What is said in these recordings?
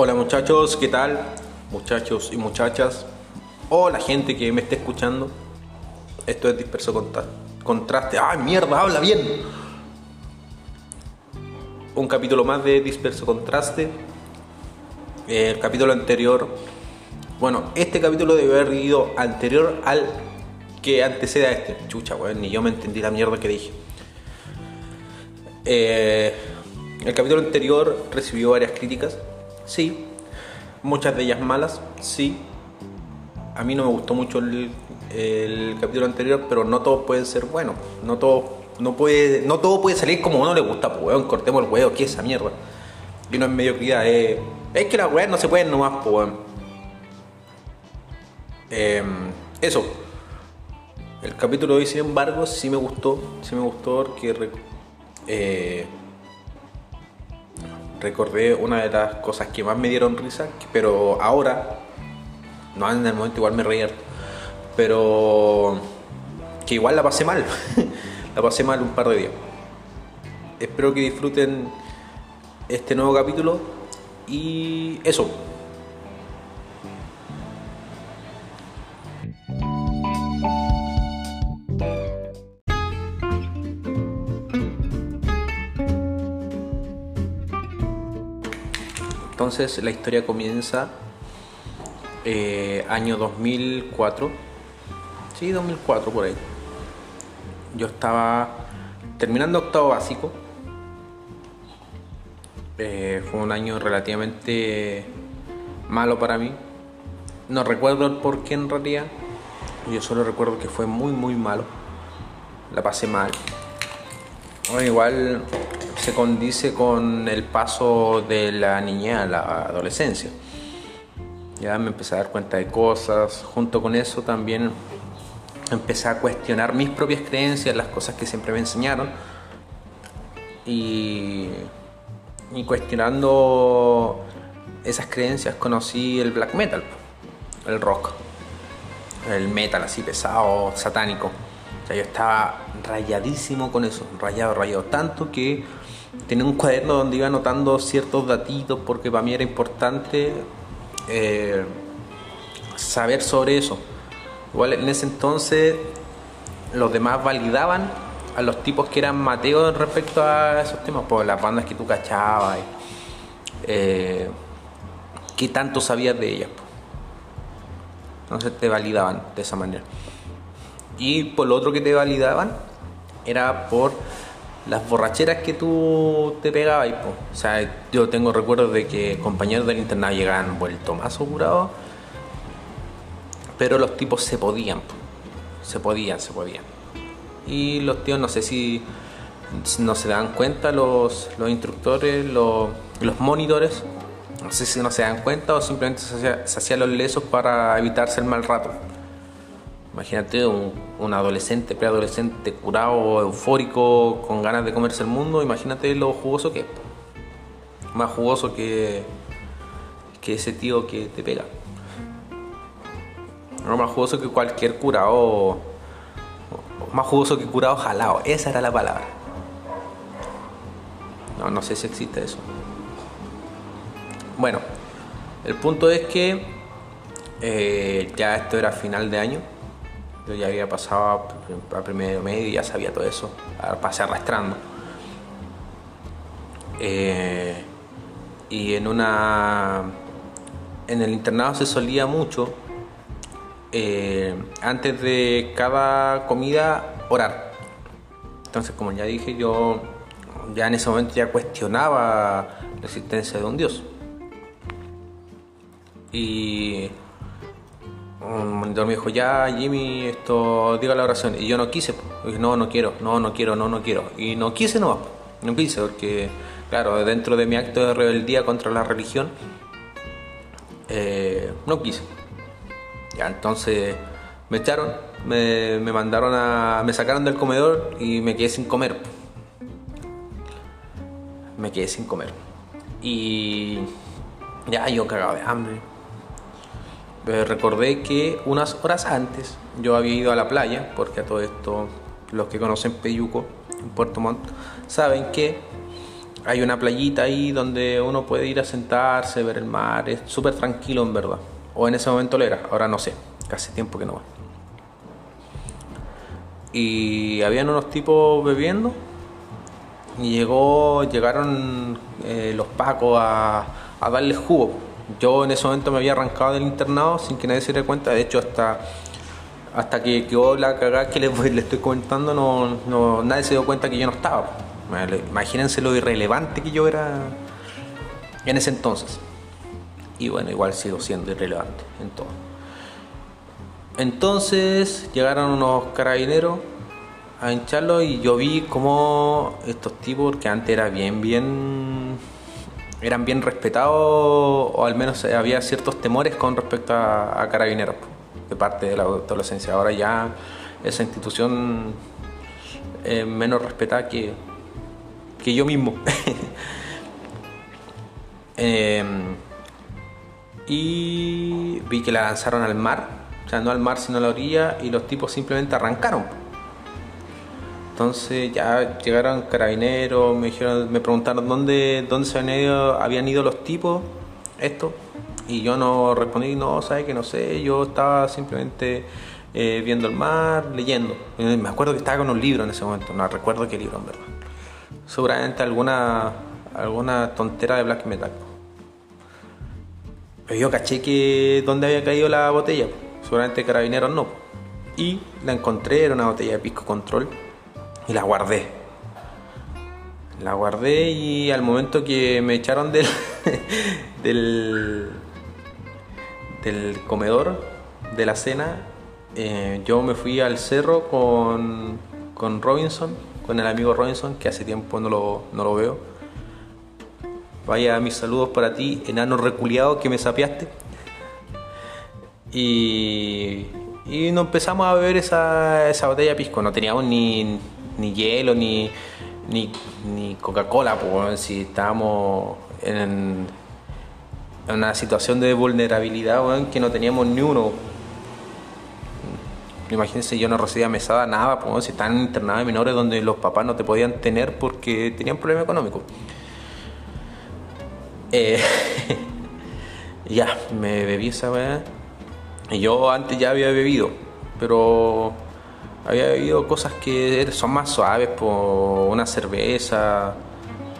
Hola muchachos, ¿qué tal? Muchachos y muchachas, o la gente que me esté escuchando. Esto es Disperso Contra- Contraste. ¡Ay, mierda! ¡Habla bien! Un capítulo más de Disperso Contraste. El capítulo anterior. Bueno, este capítulo debe haber ido anterior al que antecede a este. Chucha, weón, ni yo me entendí la mierda que dije. Eh, el capítulo anterior recibió varias críticas, sí. Muchas de ellas malas, sí. A mí no me gustó mucho el, el capítulo anterior, pero no todo puede ser bueno. No todo, no puede, no todo puede salir como a uno le gusta, pues weón, cortemos el huevo, ¿qué es esa mierda? Y no es mediocridad, eh. es que las weas no se pueden nomás, pues weón. Eh, eso. El capítulo hoy, sin embargo, sí me gustó. Sí me gustó porque eh, recordé una de las cosas que más me dieron risa, pero ahora, no en el momento igual me reí harto, pero que igual la pasé mal. la pasé mal un par de días. Espero que disfruten este nuevo capítulo y eso. Entonces la historia comienza eh, año 2004. Sí, 2004 por ahí. Yo estaba terminando octavo básico. Eh, fue un año relativamente malo para mí. No recuerdo el por qué en realidad. Yo solo recuerdo que fue muy muy malo. La pasé mal. Bueno, igual condice con el paso de la niñez a la adolescencia. Ya me empecé a dar cuenta de cosas. Junto con eso también empecé a cuestionar mis propias creencias, las cosas que siempre me enseñaron. Y, y cuestionando esas creencias conocí el black metal, el rock, el metal así pesado, satánico. O sea, yo estaba rayadísimo con eso, rayado, rayado. Tanto que tenía un cuaderno donde iba anotando ciertos datitos porque para mí era importante eh, saber sobre eso. Igual en ese entonces los demás validaban a los tipos que eran mateos respecto a esos temas, por las bandas que tú cachabas, eh, qué tanto sabías de ellas. po. Entonces te validaban de esa manera. Y por lo otro que te validaban era por las borracheras que tú te pegabas. po. O sea, yo tengo recuerdos de que compañeros del internado llegaban vuelto más curados, pero los tipos se podían. po. Se podían, se podían. Y los tíos, no sé si no se dan cuenta, los, los instructores, los, los monitores, no sé si no se dan cuenta o simplemente se hacía- se hacían los lesos para evitarse el mal rato. Imagínate un, adolescente, preadolescente, curado, eufórico, con ganas de comerse el mundo. Imagínate lo jugoso que es. Más jugoso que, que ese tío que te pega. No, más jugoso que cualquier curado. Más jugoso que curado jalado. Esa era la palabra. No, no sé si existe eso. Bueno, el punto es que eh, ya esto era final de año. Yo ya había pasado a, primero medio y ya sabía todo eso. Pasé arrastrando. Eh, y en una. En el internado se solía mucho. eh, antes de cada comida, orar. Entonces, como ya dije, yo ya en ese momento ya cuestionaba la existencia de un Dios. Y un monitor me dijo, ya Jimmy, esto, diga la oración. Y yo no quise, dije, no, no quiero, no, no quiero, no, no quiero. Y no quise no, no quise, porque, claro, dentro de mi acto de rebeldía contra la religión, eh, no quise. Ya, entonces me echaron, me, me mandaron a, me sacaron del comedor y me quedé sin comer. Me quedé sin comer. Y ya yo cagado de hambre. Eh, recordé que unas horas antes yo había ido a la playa, porque a todo esto los que conocen Peyuco, en Puerto Montt, saben que hay una playita ahí donde uno puede ir a sentarse, ver el mar, es súper tranquilo en verdad. O en ese momento lo era, ahora no sé, casi tiempo que no va. Y habían unos tipos bebiendo y llegó, llegaron eh, los pacos a, a darles jugo. Yo en ese momento me había arrancado del internado sin que nadie se diera cuenta, de hecho hasta hasta que quedó la cagada que les, estoy comentando, no, nadie se dio cuenta que yo no estaba. Imagínense lo irrelevante que yo era en ese entonces. Y bueno, igual sigo siendo irrelevante en todo. Entonces llegaron unos carabineros a hincharlo y yo vi como estos tipos, que antes era bien, bien, eran bien respetados, o al menos había ciertos temores con respecto a, carabineros de parte de la adolescencia. Ahora ya esa institución menos respetada que, que yo mismo. Em, y vi que la lanzaron al mar, o sea, no al mar sino a la orilla, y los tipos simplemente arrancaron. Entonces ya llegaron carabineros, me dijeron, me preguntaron dónde, dónde se habían ido, habían ido los tipos, esto, y yo no respondí, no, sabes que no sé, yo estaba simplemente eh, viendo el mar, leyendo. Me acuerdo que estaba con un libro en ese momento, no recuerdo qué libro en verdad. Seguramente alguna, alguna tontera de black metal. Pero yo caché que dónde había caído la botella, seguramente carabineros no. Y la encontré, era una botella de pisco control, y la guardé. La guardé y al momento que me echaron del, del, del comedor de la cena, eh, yo me fui al cerro con, con, Robinson, con el amigo Robinson, que hace tiempo no lo, no lo veo. Vaya mis saludos para ti, enano reculiado que me sapeaste. Y, y nos empezamos a beber esa, esa botella de pisco. No teníamos ni, ni hielo, ni, ni, ni Coca-Cola, pues si estábamos en, una situación de vulnerabilidad, que no teníamos ni uno. Imagínense, yo no recibía mesada, nada, pues, si están internados menores donde los papás no te podían tener porque tenían problemas económicos. Eh, ya, me bebí esa weá. Y yo antes ya había bebido, pero había bebido cosas que son más suaves, por una cerveza.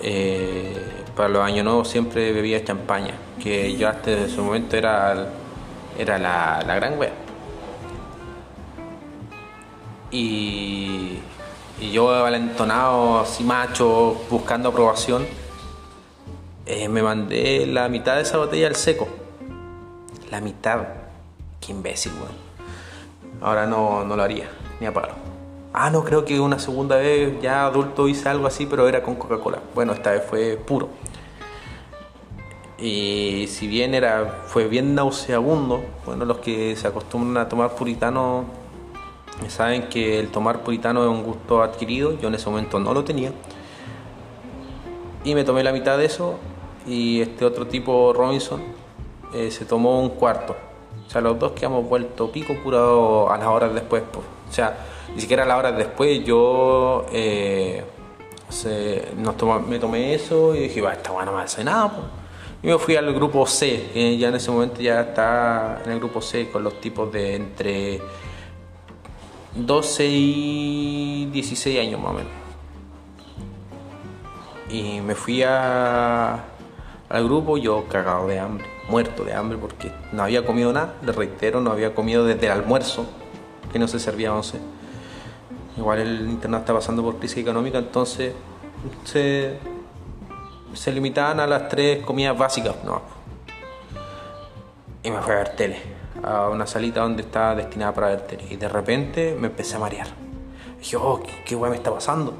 Eh, para los años nuevos siempre bebía champaña que yo hasta ese momento era, era la, la gran wea. Y, y yo valentonado, así macho, buscando aprobación, eh, me mandé la mitad de esa botella al seco. La mitad. Qué imbécil, weón. Ahora no, no lo haría, Ah, no, creo que una segunda vez ya adulto hice algo así, pero era con Coca-Cola. Bueno, esta vez fue puro. Y si bien era, fue bien nauseabundo, bueno, los que se acostumbran a tomar puritano saben que el tomar puritano es un gusto adquirido, yo en ese momento no lo tenía. Y me tomé la mitad de eso y este otro tipo, Robinson, eh, se tomó un cuarto. O sea, los dos que hemos vuelto pico curado a las horas después. O sea, ni siquiera a las horas después yo eh, me tomé eso y dije, va, esta bueno no me hace nada. Pues y me fui al grupo C, que ya en ese momento ya está en el grupo C con los tipos de entre 12 y 16 años más o menos. Y me fui al grupo yo cagado de hambre, muerto de hambre porque no había comido nada, les reitero, no había comido desde el almuerzo, que no se servía once. Igual el internado está pasando por crisis económica, entonces se limitaban a las tres comidas básicas. No. Y me fui a ver tele, a una salita donde estaba destinada para ver tele. Y de repente me empecé a marear. dije, oh, ¿qué, qué me está pasando?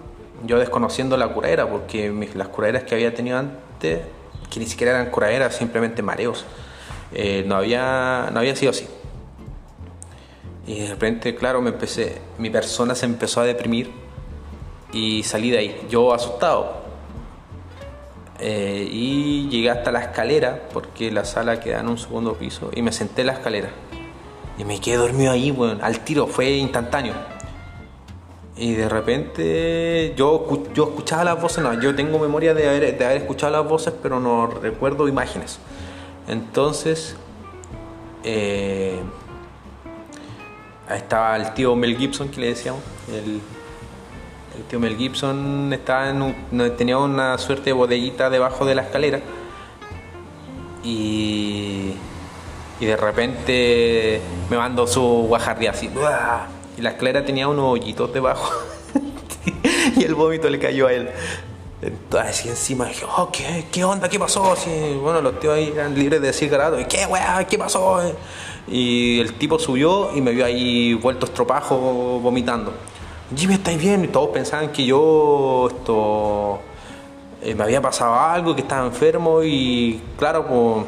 Yo desconociendo la curadera, porque las curaderas que había tenido antes, que ni siquiera eran curaderas, simplemente mareos, eh, no, había, no había sido así. Y de repente, claro, me empecé, mi persona se empezó a deprimir y salí de ahí. Yo asustado, eh, y llegué hasta la escalera, porque la sala queda en un segundo piso, y me senté en la escalera. Y me quedé dormido ahí, bueno, al tiro, fue instantáneo. Y de repente yo, yo escuchaba las voces, no, yo tengo memoria de haber, de haber escuchado las voces, pero no recuerdo imágenes. Entonces, eh, estaba el tío Mel Gibson que le decíamos. El, el tío Mel Gibson estaba en un- tenía una suerte de bodeguita debajo de la escalera. Y, y de repente me mandó su guajardia así. ¡buah! Y la escalera tenía unos hoyitos debajo. y el vómito le cayó a él. Entonces así encima dije, oh, ¿qué, qué onda? ¿Qué pasó? Bueno, los tíos ahí eran libres de decir garato. ¿Qué weá? ¿Qué pasó? Y el tipo subió y me vio ahí vuelto estropajo vomitando. Jimmy, ¿estáis bien? Y todos pensaban que yo esto eh, me había pasado algo, que estaba enfermo y claro, pues,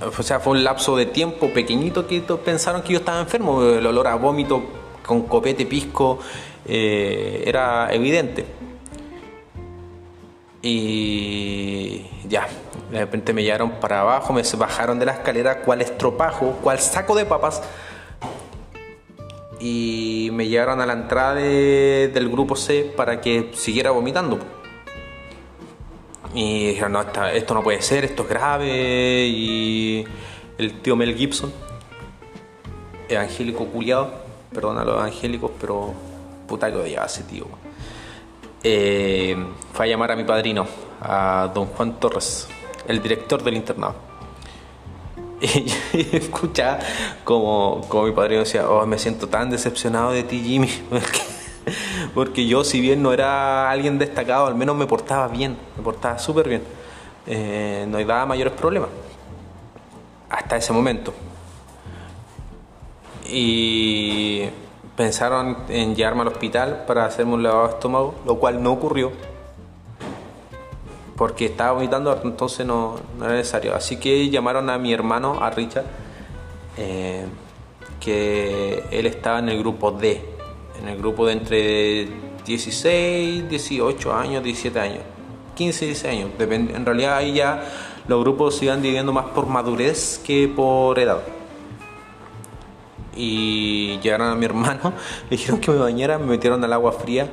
o sea, fue un lapso de tiempo pequeñito que pensaron que yo estaba enfermo. El olor a vómito con copete pisco eh, era evidente. Y ya, de repente me llevaron para abajo, me bajaron de la escalera, cuál estropajo, cuál saco de papas. Y me llevaron a la entrada de- del grupo C para que siguiera vomitando. Y dijeron, no, esta- esto no puede ser, esto es grave. Y el tío Mel Gibson, evangélico culiado, perdón a los evangélicos, pero puta que odiaba ese tío. Eh, fue a llamar a mi padrino, a don Juan Torres, el director del internado. Y yo escuchaba como, como mi padrino decía, oh, me siento tan decepcionado de ti, Jimmy. Porque, yo, si bien no era alguien destacado, al menos me portaba bien, me portaba súper bien. Eh, no daba mayores problemas. Hasta ese momento. Y pensaron en llevarme al hospital para hacerme un lavado de estómago, lo cual no ocurrió. Porque estaba vomitando, entonces no, no era necesario. Así que llamaron a mi hermano, a Richard, eh, que él estaba en el grupo D, en el grupo de entre 16, 18 años, 17 años, 15, 16 años. Depende- en realidad ahí ya los grupos se iban dividiendo más por madurez que por edad y llegaron a mi hermano, le dijeron que me bañara, me metieron al agua fría.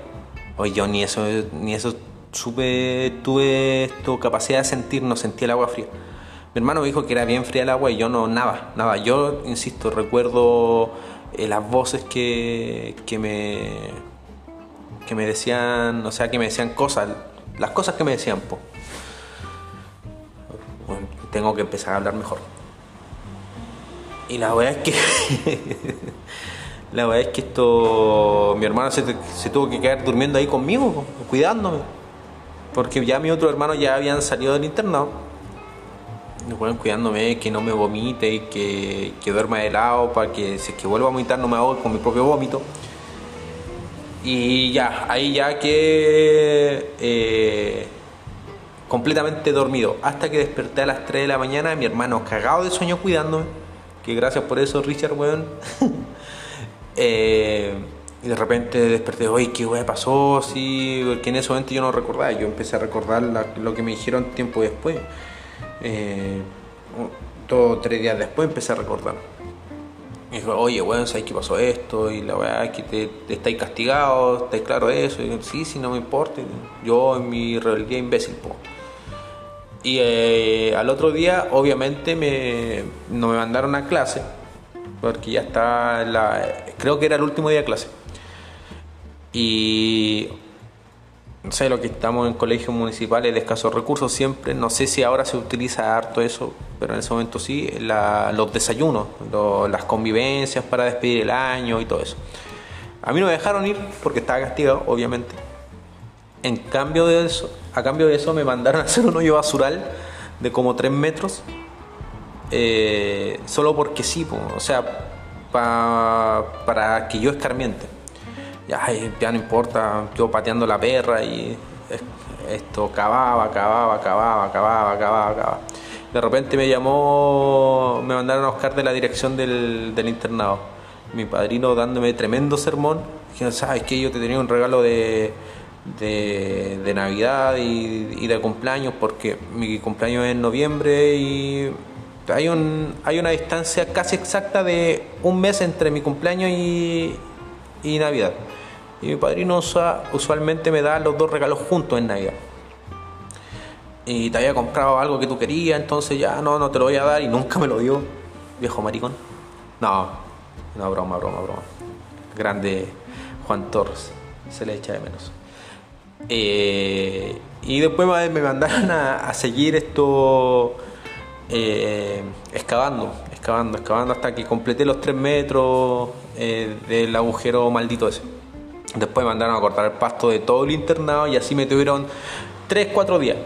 Oye, yo ni eso, ni eso supe, tuve esto, capacidad de sentir, no sentí el agua fría. Mi hermano me dijo que era bien fría el agua y yo no, nada, nada. Yo, insisto, recuerdo eh, las voces que, que me que me decían, o sea, que me decían cosas, las cosas que me decían, po. Tengo que empezar a hablar mejor. Y la verdad es que. la verdad es que esto. Mi hermano se, tuvo que quedar durmiendo ahí conmigo, cuidándome. Porque ya mis otros hermanos ya habían salido del internado. Fueron cuidándome, que no me vomite, que, que duerma de lado, para que si es que vuelvo a vomitar no me hago con mi propio vómito. Y ya, ahí ya que. eh, completamente dormido. Hasta que desperté a las 3 de la mañana, mi hermano cagado de sueño cuidándome. Que gracias por eso, Richard, weón. Eh, y de repente desperté, oye, ¿qué weón pasó? Sí, porque en ese momento yo no recordaba. Yo empecé a recordar lo que me dijeron tiempo después. Eh, todo tres días después empecé a recordar. Me dijo, oye, weón, ¿sabes qué pasó esto? Y la weá, que te, estáis castigados, ¿estáis claro de eso? Y sí, sí, no me importa. Yo en mi rebeldía imbécil, po. Y eh, al otro día, obviamente, me, no me mandaron a clase, porque ya está, la, creo que era el último día de clase. Y no sé, lo que estamos en colegios municipales de escasos recursos siempre, no sé si ahora se utiliza harto eso, pero en ese momento sí, los desayunos, las convivencias para despedir el año y todo eso. A mí no me dejaron ir porque estaba castigado, obviamente. En cambio de eso, a cambio de eso me mandaron a hacer un hoyo basural de como 3 metros. eh, solo porque sí, o sea, pa- para que yo escarmiente. Ya, eh, ya no importa, yo pateando la perra y es- esto cavaba, cavaba, cavaba, cavaba, cavaba, cavaba. De repente me llamó, me mandaron a buscar de la dirección del, internado. Mi padrino dándome tremendo sermón. Dijeron, ¿sabes qué? Yo te tenía un regalo de, Navidad y, de cumpleaños porque mi cumpleaños es en noviembre y hay una distancia casi exacta de un mes entre mi cumpleaños y, y Navidad. Y mi padrino usualmente me da los dos regalos juntos en Navidad. Y te había comprado algo que tú querías, entonces ya no, no te lo voy a dar y nunca me lo dio. Viejo maricón. No, no, broma, broma, broma. Grande Juan Torres, se le echa de menos. Eh, y después me mandaron a, seguir esto eh, excavando, excavando, excavando hasta que completé los 3 metros eh, del agujero maldito ese. Después me mandaron a cortar el pasto de todo el internado y así me tuvieron 3-4 días.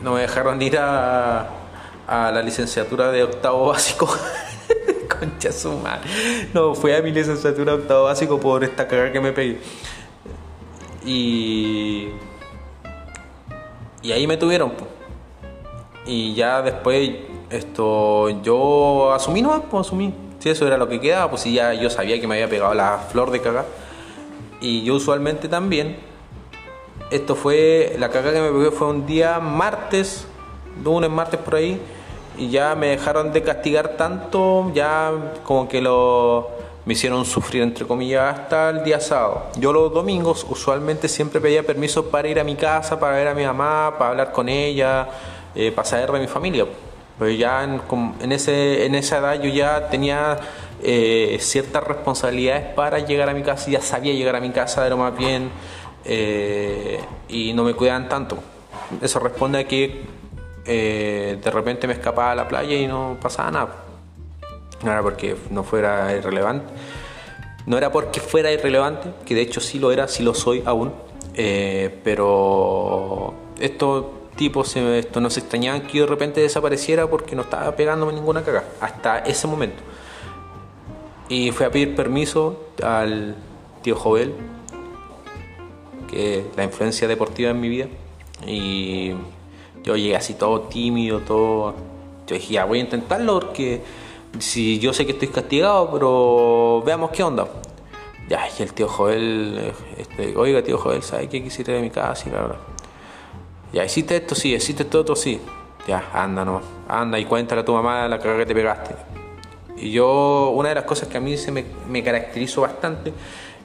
No me dejaron ir a, la licenciatura de octavo básico. Concha su madre. No, fui a mi licenciatura de octavo básico por esta cagada que me pegué. Y. Y ahí me tuvieron. Y ya después, esto. Yo asumí, ¿no? Pues asumí. Si eso era lo que quedaba, pues si ya yo sabía que me había pegado la flor de caga. Y yo usualmente también. Esto fue. La caga que me pegué fue un día martes, lunes, martes por ahí. Y ya me dejaron de castigar tanto, ya como que lo me hicieron sufrir entre comillas hasta el día sábado. Yo los domingos usualmente siempre pedía permiso para ir a mi casa, para ver a mi mamá, para hablar con ella, eh, para saber de mi familia. Pero ya en, ese, en esa edad yo ya tenía eh, ciertas responsabilidades para llegar a mi casa, ya sabía llegar a mi casa de lo más bien eh, y no me cuidaban tanto. Eso responde a que de repente me escapaba a la playa y no pasaba nada no era porque no fuera irrelevante, no era porque fuera irrelevante, que de hecho sí lo era, sí lo soy aún, eh, pero estos tipos esto, no se extrañaban que yo de repente desapareciera porque no estaba pegándome ninguna caga, hasta ese momento. Y fui a pedir permiso al tío Jovel, que es la influencia deportiva en mi vida, y yo llegué así todo tímido, todo... Yo dije, ya voy a intentarlo porque si yo sé que estoy castigado, pero veamos qué onda. Y el tío Joel, este, oiga tío Joel, ¿sabes qué quisiera de mi casa? La Ya, ¿hiciste esto? Sí, ¿hiciste esto otro? Sí. Ya, anda no, anda y cuéntale a tu mamá la cagada que te pegaste. Y yo, una de las cosas que a mí se me, me caracterizó bastante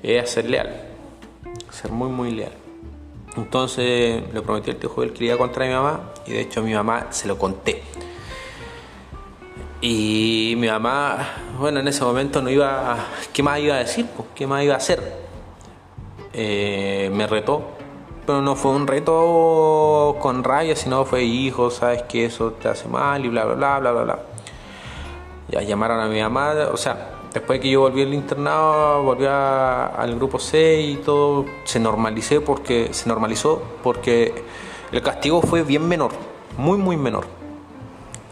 es ser leal, ser muy, muy leal. Entonces le prometí al tío Joel que iba a a mi mamá y de hecho a mi mamá se lo conté. Y mi mamá, bueno, en ese momento no iba, ¿qué más iba a decir? ¿Qué más iba a hacer? Eh, me retó, pero no fue un reto con raya, sino fue hijo, sabes que eso te hace mal y bla, bla, bla, bla, bla, bla. Ya llamaron a mi mamá, o sea, después que yo volví al internado, volví al grupo C y todo se normalizó porque se normalizó porque el castigo fue bien menor, muy muy menor.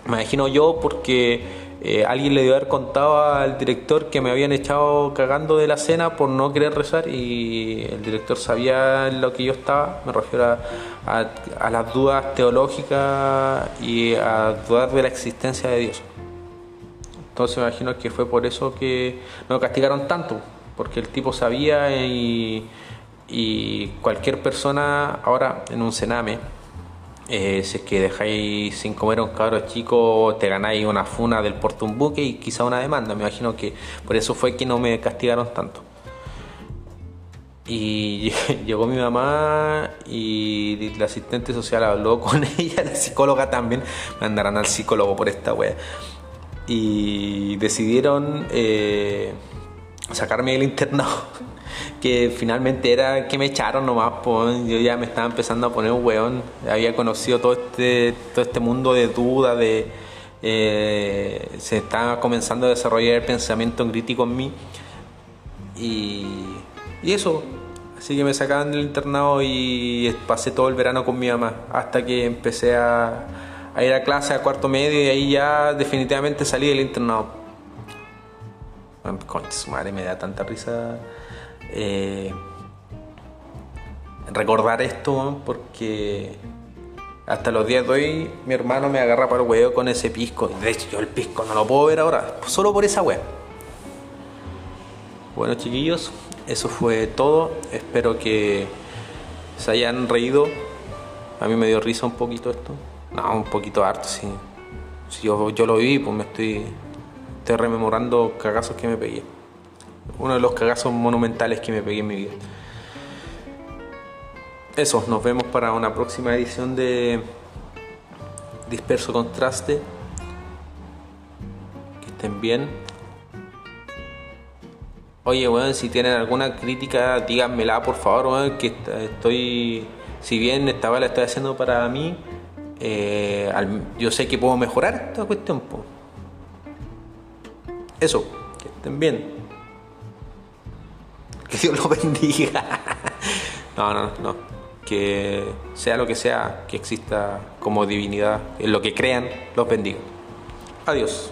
Me imagino yo porque eh, alguien le dio haber contado al director que me habían echado cagando de la cena por no querer rezar y el director sabía lo que yo estaba, me refiero a, las dudas teológicas y a dudar de la existencia de Dios. Entonces me imagino que fue por eso que me castigaron tanto, porque el tipo sabía y, y cualquier persona ahora en un cename eh, si es que dejáis sin comer a un cabro chico, te ganáis una funa del porto un buque y quizá una demanda. Me imagino que por eso fue que no me castigaron tanto. Y llegó mi mamá y la asistente social habló con ella, la psicóloga también. Me andarán al psicólogo por esta wea. Y decidieron eh, sacarme del internado que finalmente era que me echaron nomás, pues yo ya me estaba empezando a poner un weón, había conocido todo este, todo este mundo de dudas, de, eh, se estaba comenzando a desarrollar el pensamiento crítico en mí. Y, eso, así que me sacaban del internado y pasé todo el verano con mi mamá hasta que empecé a, a ir a clase a cuarto medio y ahí ya definitivamente salí del internado. Concha, su madre me da tanta risa eh, recordar esto porque hasta los días de hoy mi hermano me agarra para el huevo con ese pisco. De hecho, yo el pisco no lo puedo ver ahora, solo por esa wea. Bueno, chiquillos, eso fue todo. Espero que se hayan reído. A mí me dio risa un poquito esto. No, un poquito harto, sí. Si yo, yo lo vi, pues me estoy, estoy rememorando cagazos que me pegué. Uno de los cagazos monumentales que me pegué en mi vida. Eso, nos vemos para una próxima edición de Disperso Contraste. Que estén bien. Oye, weón, si tienen alguna crítica, díganmela por favor, que estoy, si bien esta vez la estoy haciendo para mí, eh, yo sé que puedo mejorar esta cuestión. Eso, que estén bien. Que Dios los bendiga. no, no, no. Que sea lo que sea, que exista como divinidad, en lo que crean, los bendiga. Adiós.